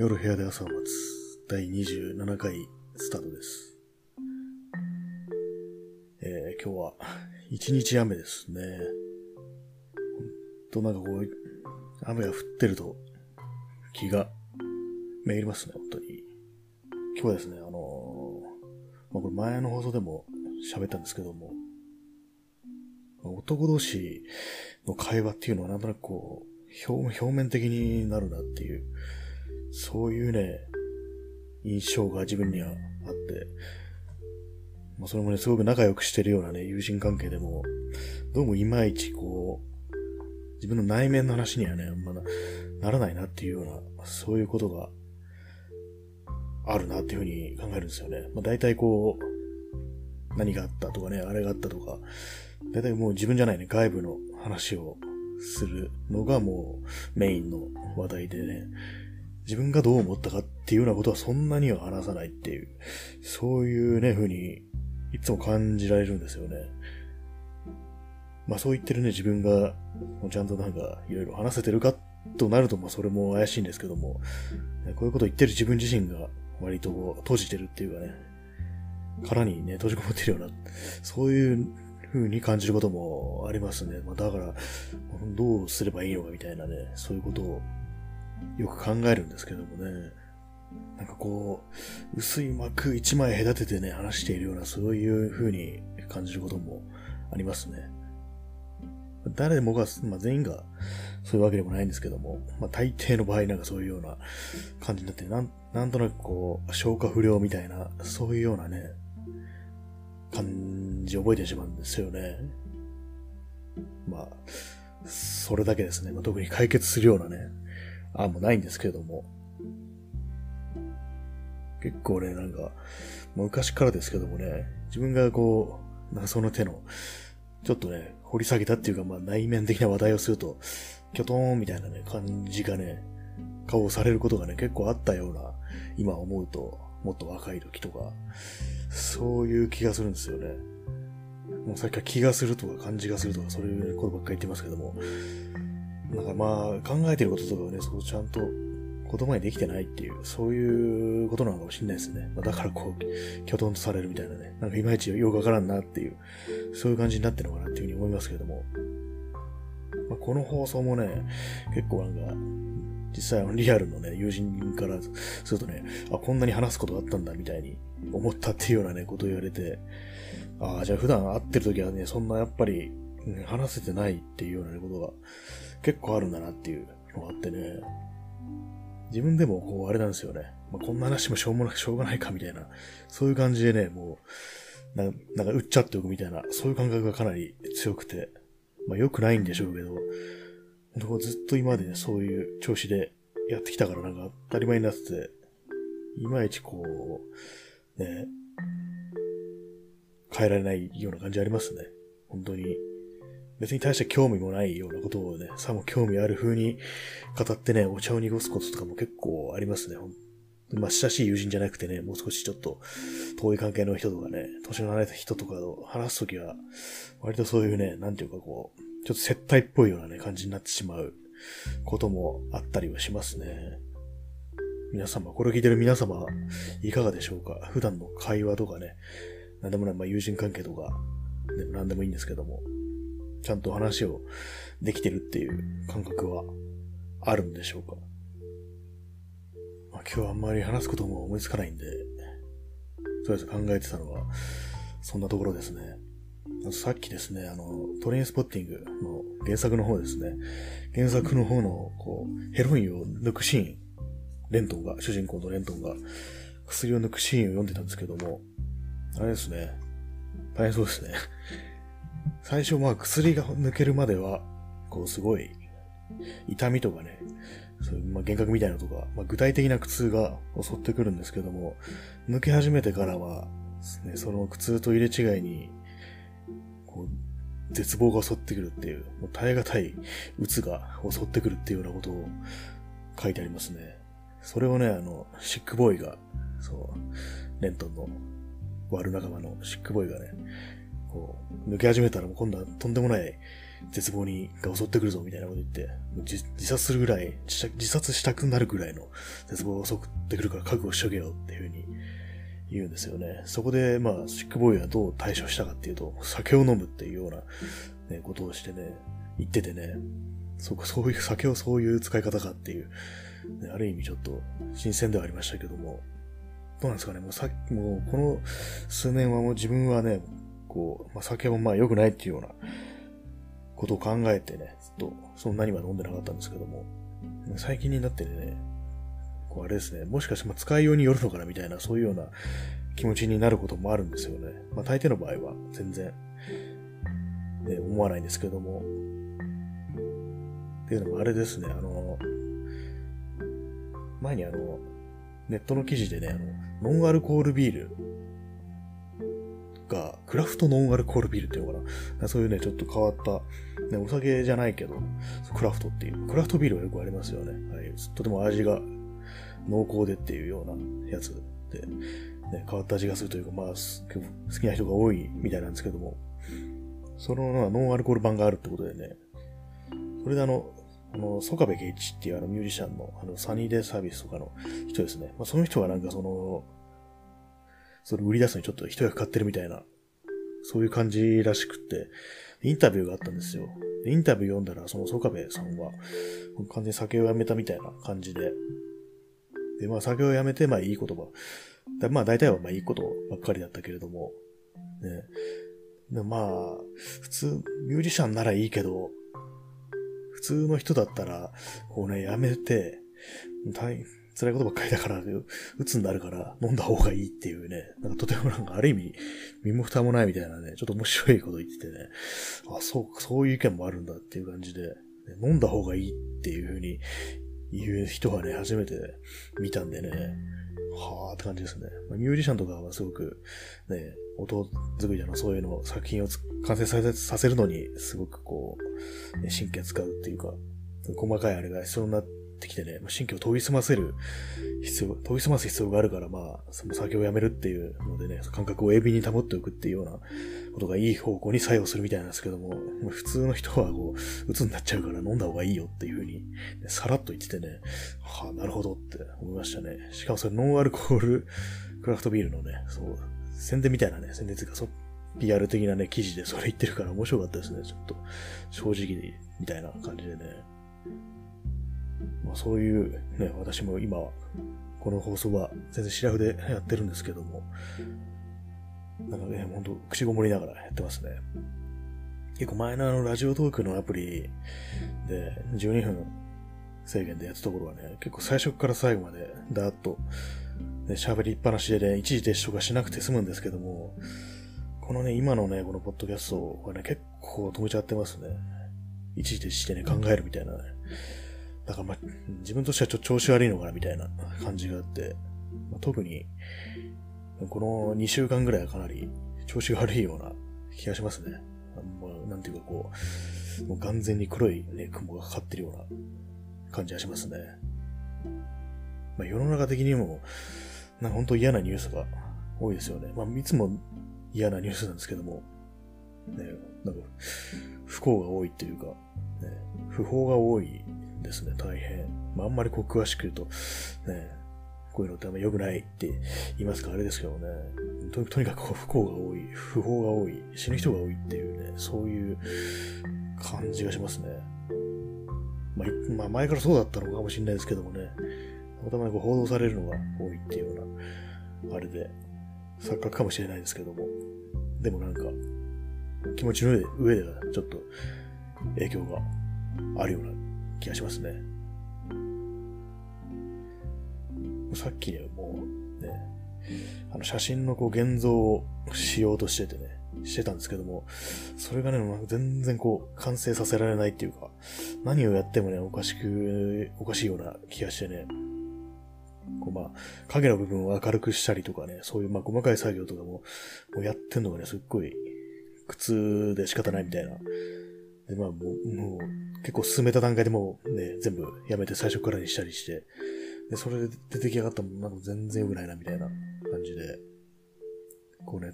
夜部屋で朝を待つ第27回スタートです。えー、今日は一日雨ですね。ほんとなんかこう、雨が降ってると気がめいりますね、本当に。今日はですね、あのーまあ、これ前の放送でも喋ったんですけども、男同士の会話っていうのはなんとなくこう、表面的になるなっていう、そういうね、印象が自分にはあって、まあ、それもね、すごく仲良くしてるようなね、友人関係でも、どうもいまいちこう、自分の内面の話にはね、あんまだならないなっていうような、そういうことがあるなっていうふうに考えるんですよね。まあ、大体こう、何があったとかね、あれがあったとか、大体もう自分じゃないね、外部の話をするのがもうメインの話題でね、自分がどう思ったかっていうようなことはそんなには話さないっていう、そういうね、風にいつも感じられるんですよね。まあそう言ってるね、自分が、ちゃんとなんかいろいろ話せてるかとなると、まあそれも怪しいんですけども、こういうこと言ってる自分自身が割と閉じてるっていうかね、殻にね、閉じこもってるような、そういう風に感じることもありますね。まあだから、どうすればいいのかみたいなね、そういうことをよく考えるんですけどもね。なんかこう、薄い膜一枚隔ててね、話しているような、そういう風に感じることもありますね。誰でもが、まあ、全員がそういうわけでもないんですけども、まあ、大抵の場合なんかそういうような感じになって、なん、なんとなくこう、消化不良みたいな、そういうようなね、感じを覚えてしまうんですよね。まあ、それだけですね。まあ、特に解決するようなね、案もないんですけれども。結構ね、なんか、昔からですけどもね、自分がこう、謎の手の、ちょっとね、掘り下げたっていうか、まあ内面的な話題をすると、キョトーンみたいなね、感じがね、顔をされることがね、結構あったような、今思うと、もっと若い時とか、そういう気がするんですよね。もうさっきから気がするとか感じがするとか、そういうことばっかり言ってますけども、なんかまあ、考えてることとかをね、そうちゃんと言葉にできてないっていう、そういうことなのかもしれないですね。まあ、だからこう、きょとんとされるみたいなね。なんかいまいちよくわからんなっていう、そういう感じになってるのかなっていうふうに思いますけれども。まあ、この放送もね、結構なんか、実際あのリアルのね、友人からするとね、あ、こんなに話すことがあったんだみたいに思ったっていうようなね、ことを言われて、ああ、じゃあ普段会ってる時はね、そんなやっぱり、話せてないっていうようなことが結構あるんだなっていうのがあってね、自分でもこうあれなんですよね。まあ、こんな話もしょうもなくしょうがないかみたいな、そういう感じでね、もう、ななんか売っちゃっておくみたいな、そういう感覚がかなり強くて、まあ良くないんでしょうけど、ずっと今までね、そういう調子でやってきたからなんか当たり前になってて、いまいちこう、ね、変えられないような感じありますね。本当に。別に大して興味もないようなことをね、さも興味ある風に語ってね、お茶を濁すこととかも結構ありますね。ほんまあ、親しい友人じゃなくてね、もう少しちょっと遠い関係の人とかね、年の離れた人とかと話すときは、割とそういうね、なんていうかこう、ちょっと接待っぽいようなね、感じになってしまうこともあったりはしますね。皆様、これを聞いてる皆様、いかがでしょうか？普段の会話とかね、なんでもない、まあ、友人関係とか、ね、なんでもいいんですけども、ちゃんと話をできてるっていう感覚はあるんでしょうか。まあ、今日はあんまり話すことも思いつかないんで、とりあえず考えてたのは、そんなところですね。さっきですね、あの、トレインスポッティングの原作の方ですね。原作の方の、こう、ヘロインを抜くシーン、レントンが、主人公のレントンが、薬を抜くシーンを読んでたんですけども、あれですね。大変そうですね。最初まあ薬が抜けるまでは、こうすごい、痛みとかね、そういうまあ幻覚みたいなとか、まあ、具体的な苦痛が襲ってくるんですけども、抜け始めてからは、ね、その苦痛と入れ違いに、こう、絶望が襲ってくるっていう、もう耐え難い鬱が襲ってくるっていうようなことを書いてありますね。それをね、あの、シックボーイが、そう、レントンの悪仲間のシックボーイがね、こう、抜け始めたらもう今度はとんでもない絶望に、が襲ってくるぞみたいなこと言って、自殺するぐらい自、殺したくなるぐらいの絶望が襲ってくるから覚悟しとけよっていうふうに言うんですよね。そこで、まあ、シックボーイはどう対処したかっていうと、酒を飲むっていうような、ね、ことをしてね、言っててね、そこ、そういう、酒をそういう使い方かっていう、ね、ある意味ちょっと新鮮ではありましたけども、どうなんですかね、もうさっき、もうこの数年はもう自分はね、こう、まあ、酒もまあ良くないっていうようなことを考えてね、ずっとそんなには飲んでなかったんですけども、最近になってね、こうあれですね、もしかしてま使いようによるのかなみたいな、そういうような気持ちになることもあるんですよね。まあ大抵の場合は全然、ね、思わないんですけども。っていうのもあれですね、あの、前にあの、ネットの記事でね、あの、ノンアルコールビールが、クラフトノンアルコールビールっていうのかな。そういうね、ちょっと変わった、ね、お酒じゃないけど、クラフトっていう、クラフトビールはよくありますよね。はい、とても味が濃厚でっていうようなやつで、ね、変わった味がするというか、まあ、好きな人が多いみたいなんですけども、そのノンアルコール版があるってことでね、それであの、あの、ソカベケイチっていうあのミュージシャンの、あの、サニーデーサービスとかの人ですね。まあ、その人はなんかその、それ売り出すのにちょっと一役買ってるみたいな、そういう感じらしくって、インタビューがあったんですよ。インタビュー読んだら、そのソカベさんは、完全に酒をやめたみたいな感じで、で、まあ酒をやめて、まあいい言葉。だまあ大体はまあいいことばっかりだったけれども、ね。でまあ、普通、ミュージシャンならいいけど、普通の人だったら、こうね、やめて、大辛いことばっかりだから、鬱になるから飲んだ方がいいっていうね、なんかとてもなんかある意味、身も蓋もないみたいなね、ちょっと面白いこと言っててね、あ、そう、そういう意見もあるんだっていう感じで、飲んだ方がいいっていう風に言う人はね、初めて見たんでね、はぁって感じですね。まあ、ミュージシャンとかはすごく、ね、音作りだのそういうの作品を完成させさせるのに、すごくこう、ね、神経使うっていうか、細かいあれが必要になってってきてね、神経を研ぎ澄ませる必要、研ぎ澄ます必要があるから、まあ、その酒をやめるっていうのでね、感覚を鋭敏に保っておくっていうようなことがいい方向に作用するみたいなんですけども、普通の人はこう、鬱になっちゃうから飲んだ方がいいよっていうふうに、さらっと言っててね、はあ、なるほどって思いましたね。しかもそれノンアルコールクラフトビールのね、そう、宣伝みたいなね、宣伝というか、そ PR 的なね、記事でそれ言ってるから面白かったですね、ちょっと。正直みたいな感じでね。まあ、そういうね、私も今、この放送は全然シラフで やってるんですけども、なんかね、ほんと口ごもりながらやってますね。結構前のあのラジオトークのアプリで12分制限でやったところはね、結構最初から最後までダーッと、ね、喋りっぱなしでね、一時停止とかしなくて済むんですけども、このね、今のね、このポッドキャストはね、結構止めちゃってますね。一時停止してね、考えるみたいなね。だからまあ、自分としてはちょっと調子悪いのかなみたいな感じがあって、まあ、特に、この2週間ぐらいはかなり調子が悪いような気がしますね。まあ、なんていうかこう、もう完全に黒いね、雲がかかってるような感じがしますね。まあ、世の中的にも、なんか本当嫌なニュースが多いですよね。まあ、いつも嫌なニュースなんですけども、ね、なんか、不幸が多いっていうか、ね、不法が多いですね、大変。まあ、あんまりこう詳しく言うと、ね、こういうのってあんま良くないって言いますかあれですけどね。ととにかくこう不幸が多い、不法が多い、死ぬ人が多いっていうね、そういう感じがしますね。まあ、まあ、前からそうだったのかもしれないですけどもね、たまにこう報道されるのが多いっていうような、あれで、錯覚かもしれないですけども、でもなんか、気持ちの上で、上ではちょっと影響があるような気がしますね。さっきね、もうね、あの写真のこう現像をしようとしててね、してたんですけども、それがね、全然こう完成させられないっていうか、何をやってもね、おかしく、おかしいような気がしてね、こうまあ、影の部分を明るくしたりとかね、そういうまあ細かい作業とかも、もうやってんのがね、すっごい苦痛で仕方ないみたいなで、まあもう、もう結構進めた段階でもうね、全部やめて最初からにしたりして、で、それで出来上がったもんなんか全然良くないなみたいな感じで、こうね、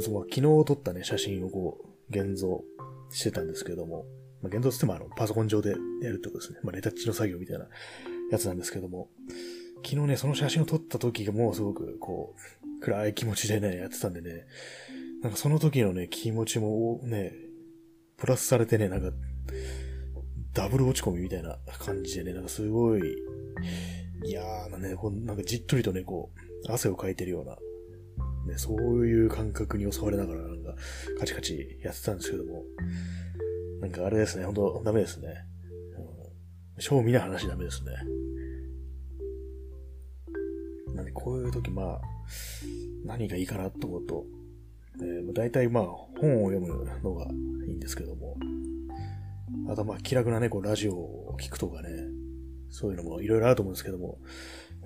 その昨日撮ったね、写真をこう、現像してたんですけども、まあ、現像つってもあの、パソコン上でやるってことですね。まあ、レタッチの作業みたいなやつなんですけども、昨日ね、その写真を撮った時がもうすごく、こう、暗い気持ちでね、やってたんでね、なんかその時のね、気持ちもね、プラスされてね、なんか、ダブル落ち込みみたいな感じでね、なんかすごい、いやーなね、ほんなんかじっとりとね、こう、汗をかいてるような、ね、そういう感覚に襲われながら、なんか、カチカチやってたんですけども、なんかあれですね、ほんとダメですね。うん、賞味な話ダメですね。なんで、こういう時、まあ、何がいいかなと思うと、えー、大体まあ、本を読むのがいいんですけども、あとまあ、気楽なね、こう、ラジオを聞くとかね、そういうのもいろいろあると思うんですけども、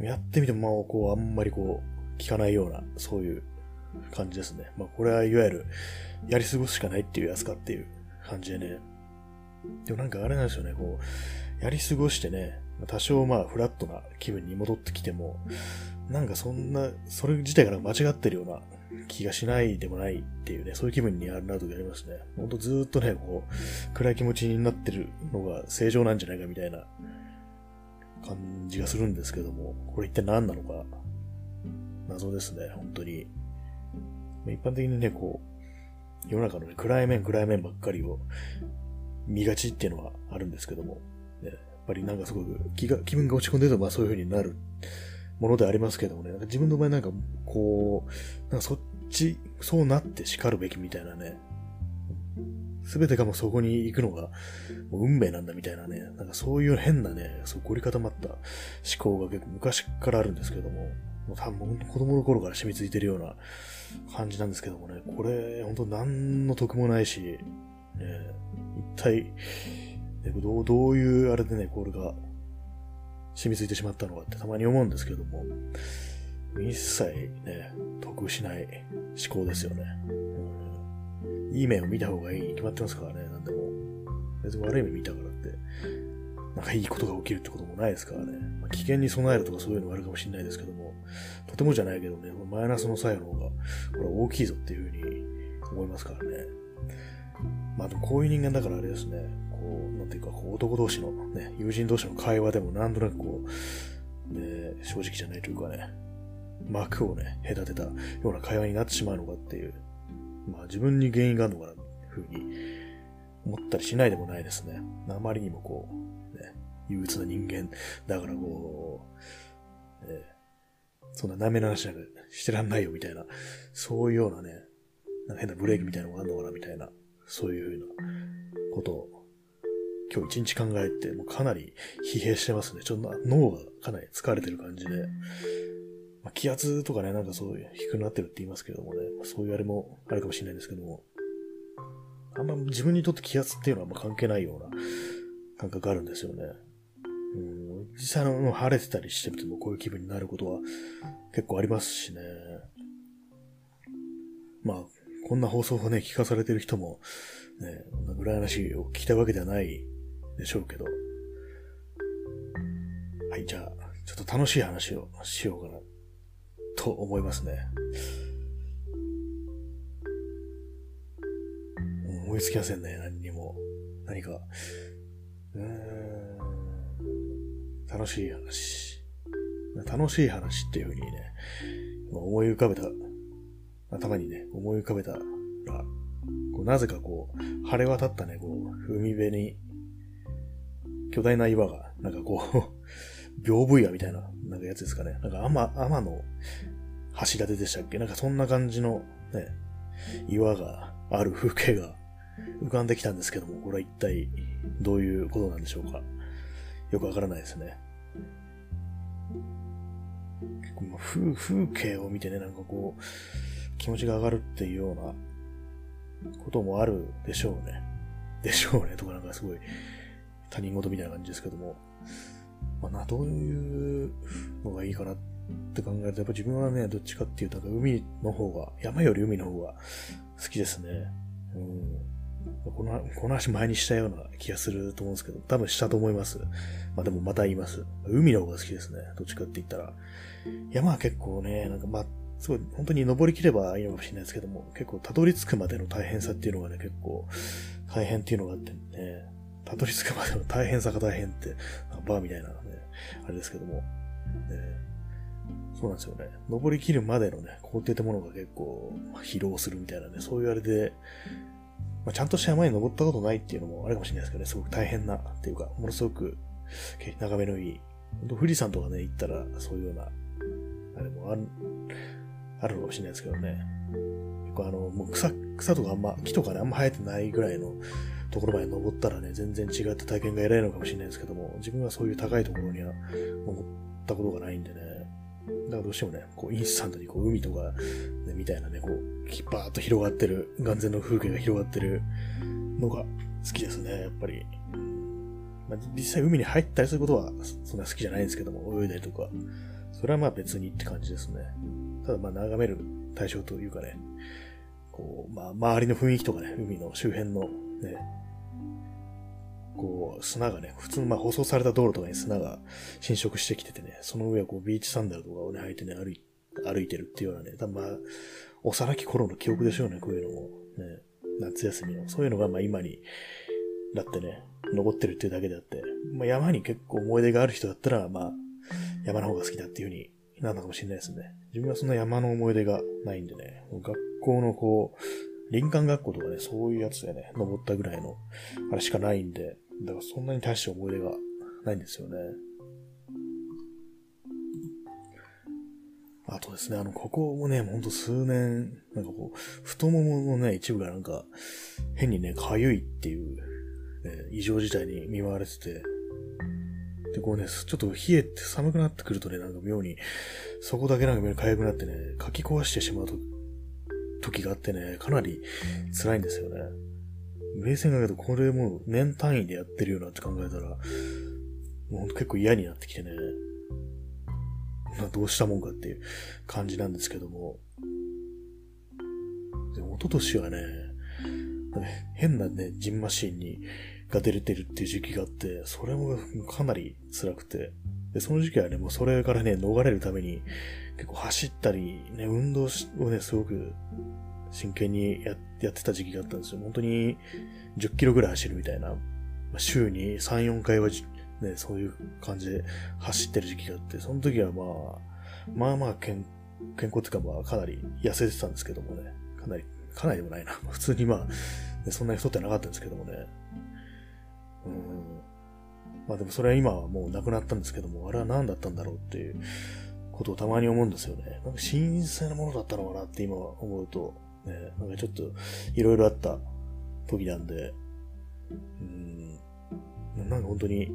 やってみても、まあ、こう、あんまりこう、聞かないような、そういう感じですね。まあ、これはいわゆる、やり過ごすしかないっていうやつかっていう感じでね。でもなんかあれなんですよね、こう、やり過ごしてね、多少まあフラットな気分に戻ってきても、なんかそんな、それ自体が間違ってるような気がしないでもないっていうね、そういう気分になる時ありますね。ほんとずっとね、こう、暗い気持ちになってるのが正常なんじゃないかみたいな感じがするんですけども、これ一体何なのか、謎ですね、本当に。一般的にね、こう、世の中のね、暗い面暗い面ばっかりを見がちっていうのはあるんですけども、ね、やっぱりなんかすごく気が、気分が落ち込んでるとまあそういう風になるものでありますけどもね、なんか自分の場合なんかこう、なんかそっち、そうなって叱るべきみたいなね、すべてがもうそこに行くのが、運命なんだみたいなね、なんかそういう変なね、そう凝り固まった思考が結構昔からあるんですけども、もう多分子供の頃から染みついてるような感じなんですけどもね、これ、本当何の得もないし、ね、一体、どう、どういうあれでね、これが染みついてしまったのかってたまに思うんですけども、一切ね、得しない思考ですよね。うん、いい面を見た方がいいに決まってますからね、なんでも。別に悪い目見たからって、なんかいいことが起きるってこともないですからね。まあ、危険に備えるとかそういうのがあるかもしれないですけども、とてもじゃないけどね、マイナスの作用の方が、これ大きいぞっていうふうに思いますからね。まあでもこういう人間だからあれですね、こう、なんていうか、こう男同士のね、友人同士の会話でもなんとなくこう、ね、正直じゃないというかね、幕をね、隔てたような会話になってしまうのかっていう、まあ自分に原因があるのかな、ふうに思ったりしないでもないですね。あまりにもこう、ね、憂鬱な人間だからこう、ね、そんな舐めな話なんかしてらんないよみたいな、そういうようなね、なんか変なブレーキみたいなのがあるのかなみたいな、そういうようなことを今日一日考えて、もうかなり疲弊してますね。ちょっと脳がかなり疲れてる感じで。まあ、気圧とかね、なんかそういう低くなってるって言いますけどもね、そういうあれもあるかもしれないんですけども、あんま自分にとって気圧っていうのはあま関係ないような感覚があるんですよね。うん、実際の晴れてたりしてみてもこういう気分になることは結構ありますしね。まあ、こんな放送をね、聞かされてる人も、ね、羨ましいを聞きたいわけではないでしょうけど。はい、じゃあ、ちょっと楽しい話をしようかな、と思いますね。思いつきませんね、何にも。何か。楽しい話。楽しい話っていうふうにね、思い浮かべた、頭にね、思い浮かべたら、こうなぜかこう、晴れ渡ったね、こう、海辺に巨大な岩が、なんかこう屏風岩みたいな、なんかやつですかね。なんか天、天の橋立でしたっけ？なんかそんな感じのね、岩がある風景が浮かんできたんですけども、これは一体どういうことなんでしょうか？よくわからないですね。結構風風景を見てね、なんかこう、気持ちが上がるっていうようなこともあるでしょうね。でしょうね、とかなんかすごい他人事みたいな感じですけども、まあ、な、どういうのがいいかなって考えると、やっぱ自分はね、どっちかっていうと、海の方が、山より海の方が好きですね。うん。この、この話前にしたような気がすると思うんですけど、多分したと思います。まあでもまた言います。海の方が好きですね。どっちかって言ったら。山は結構ね、なんかまっすごい、本当に登りきればいいのかもしれないですけども、結構たどり着くまでの大変さっていうのがね、結構大変っていうのがあってね、たどり着くまでの大変さが大変って、バーみたいなね、あれですけども、ね、そうなんですよね。登りきるまでのね、工程ってものが結構ま、疲労するみたいなね、そういうあれで、まあ、ちゃんとした山に登ったことないっていうのもあるかもしれないですけどね、すごく大変なっていうか、ものすごく眺めのいい、富士山とかね、行ったらそういうような、あれもある、あるかもしれないですけどね。構あの、もう草、草とかあんま、木とかね、あんま生えてないぐらいのところまで登ったらね、全然違った体験が得られるのかもしれないですけども、自分はそういう高いところには登ったことがないんでね。だからどうしてもね、こう、インスタントにこう、海とか、ね、みたいなね、こう、バーっと広がってる、眼前の風景が広がってるのが好きですね、やっぱり。まあ、実際海に入ったりすることはそんな好きじゃないんですけども、泳いだりとか。それはまあ別にって感じですね。ただまあ眺める対象というかね、こう、まあ周りの雰囲気とかね、海の周辺のね、こう、砂がね、普通のまあ舗装された道路とかに砂が侵食してきててね、その上はこうビーチサンダルとかをね、履いてね、歩い歩いてるっていうようなね、多分まあ、幼き頃の記憶でしょうね、こういうのも。ね、夏休みの。そういうのがまあ今になってね、残ってるっていうだけであって、まあ山に結構思い出がある人だったら、まあ、山の方が好きだっていう風になるのかもしれないですね。自分はそんな山の思い出がないんでね、学校のこう、林間学校とかね、そういうやつでね、登ったぐらいの、あれしかないんで、だからそんなに大して思い出がないんですよね。あとですね、あの、ここもね、ほんと数年、なんかこう、太もものね、一部がなんか、変にね、かゆいっていう、ね、異常事態に見舞われてて、で、こうね、ちょっと冷えて寒くなってくるとね、なんか妙に、そこだけなんか妙に痒くなってね、かき壊してしまうと、時があってね、かなり辛いんですよね。冷静に考えると、これもう年単位でやってるよなって考えたら、もうほんと結構嫌になってきてね、まあどうしたもんかっていう感じなんですけども。で、一昨年はね、変なね、ジンマシンに、が出れてるっていう時期があって、それもかなり辛くて、で、その時期はね、もうそれからね、逃れるために、結構走ったり、ね、運動をね、すごく真剣にやってた時期があったんですよ。本当に10キロぐらい走るみたいな。週に3、4回はね、そういう感じで走ってる時期があって、その時はまあ、まあまあ健健康っていうかまあかなり痩せてたんですけどもね、かなり、かなりでもないな。普通にまあ、そんなに太ってなかったんですけどもね。うん。まあでもそれは今はもうなくなったんですけども、あれは何だったんだろうっていうことをたまに思うんですよね。なんか神聖なものだったのかなって今思うと、ね、なんかちょっといろいろあった時なんで、うん、なんか本当に、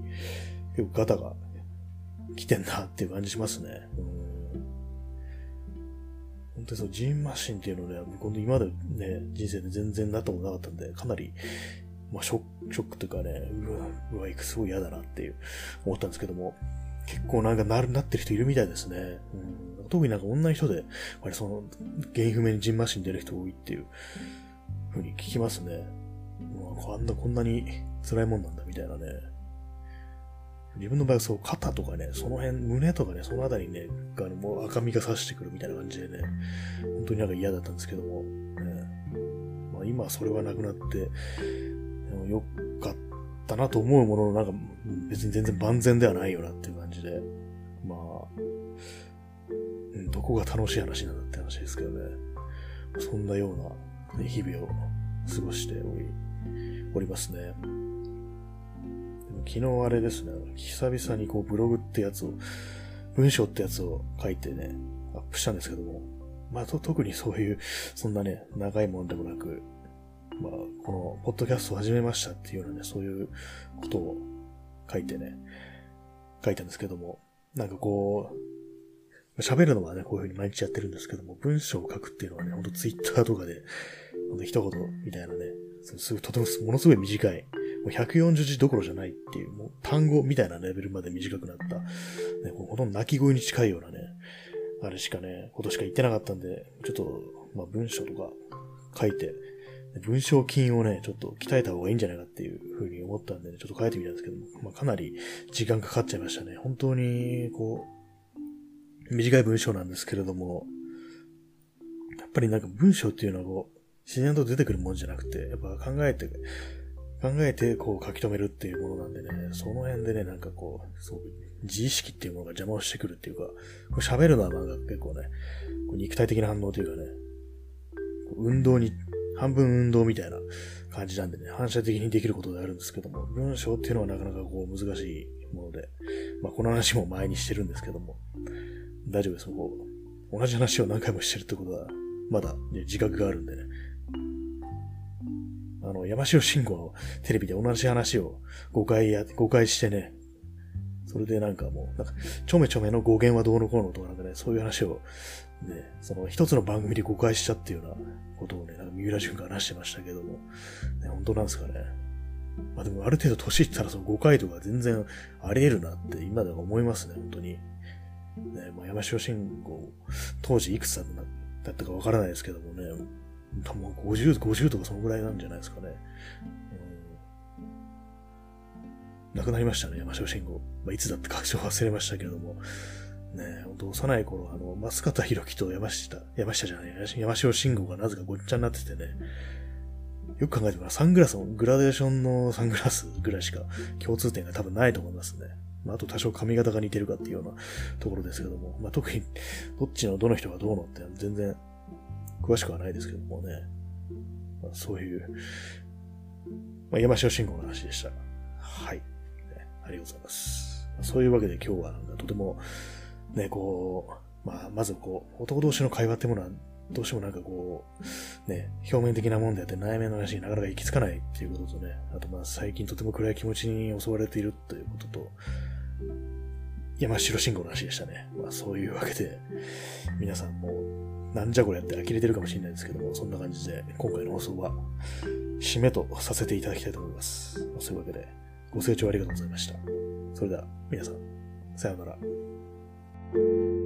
結構ガタが来てんなっていう感じしますね。うん。本当にそう、ジーンマシンっていうのね、今までね、人生で全然なったことなかったんで、かなり、まあ、ショック、ショックというかね、うわ、うわ、すごい嫌だなっていう、思ったんですけども、結構なんかなる、なってる人いるみたいですね。うん、特になんか女の人で、やっぱりその、原因不明にジンマシン出る人多いっていう、ふうに聞きますね。うわ、あんな、こんなに辛いもんなんだみたいなね。自分の場合はそう、肩とかね、その辺、胸とかね、そのあたりね、あのもう赤みが差してくるみたいな感じでね、本当になんか嫌だったんですけども、ね、まあ、今それはなくなって、よかったなと思うものの、なんか別に全然万全ではないよなっていう感じで、まあ、どこが楽しい話なんだって話ですけどね、そんなような、日々を過ごしており、おりますね。昨日あれですね、久々にこうブログってやつを、文章ってやつを書いてね、アップしたんですけども、まあと特にそういう、そんなね、長いもんでもなく、まあ、この、ポッドキャストを始めましたっていうようなね、そういうことを書いてね、書いたんですけども、なんかこう、喋るのはね、こういう風に毎日やってるんですけども、文章を書くっていうのはね、ほんとツイッターとかで、ほんと一言みたいなね、すぐとても、ものすごい短い、もう140字どころじゃないっていう、もう単語みたいなレベルまで短くなった、ね、ほとんど泣き声に近いようなね、あれしかね、ことしか言ってなかったんで、ちょっと、まあ文章とか書いて、文章筋をね、ちょっと鍛えた方がいいんじゃないかっていうふうに思ったんで、ね、ちょっと書いてみたんですけども、まあかなり時間かかっちゃいましたね。本当に、こう、短い文章なんですけれども、やっぱりなんか文章っていうのはこう、自然と出てくるもんじゃなくて、やっぱ考えて、考えてこう書き留めるっていうものなんでね、その辺でね、なんかこう、すごく自意識っていうものが邪魔をしてくるっていうか、喋るのはなんか結構ね、こう肉体的な反応というかね、運動に、半分運動みたいな感じなんでね、反射的にできることであるんですけども、文章っていうのはなかなかこう難しいもので、まあこの話も前にしてるんですけども、大丈夫です。こう、同じ話を何回もしてるってことは、まだ、ね、自覚があるんでね。あの、山城慎吾のテレビで同じ話を5回や、5回してね、それでなんかもう、なんか、ちょめちょめの語源はどうのこうのとかなんかね、そういう話を、ね、その一つの番組で誤解しちゃっていうようなことをね、なんか三浦淳が話してましたけども、ね、本当なんですかね。まあでもある程度年いったらその誤解とか全然あり得るなって今では思いますね、本当に。ね、まあ、山城慎吾、当時いくつだったかわからないですけどもね、多分50、50とかそのぐらいなんじゃないですかね。うん亡くなりましたね、山椒慎吾。まあ、いつだって確証忘れましたけれども。ねほんと幼い頃、あの、松方弘樹と山下、山下じゃない、山椒慎吾がなぜかごっちゃになっててね。よく考えてみたらサングラスの、グラデーションのサングラスぐらいしか共通点が多分ないと思いますね。まあ、あと多少髪型が似てるかっていうようなところですけども。まあ、特に、どっちのどの人がどうのって全然詳しくはないですけどもね。まあ、そういう、まあ、山椒慎吾の話でした。はい。ありがとうございます。そういうわけで今日はとても、ね、こう、まあ、まずこう、男同士の会話ってものは、どうしてもなんかこう、ね、表面的なもんであって内面の話になかなか行き着かないっていうこととね、あとまあ最近とても暗い気持ちに襲われているということと、山城信号の話でしたね。まあそういうわけで、皆さんもなんじゃこれって呆れてるかもしれないですけども、そんな感じで今回の放送は締めとさせていただきたいと思います。そういうわけで、ご清聴ありがとうございました。それでは、皆さん、さようなら。Thank you.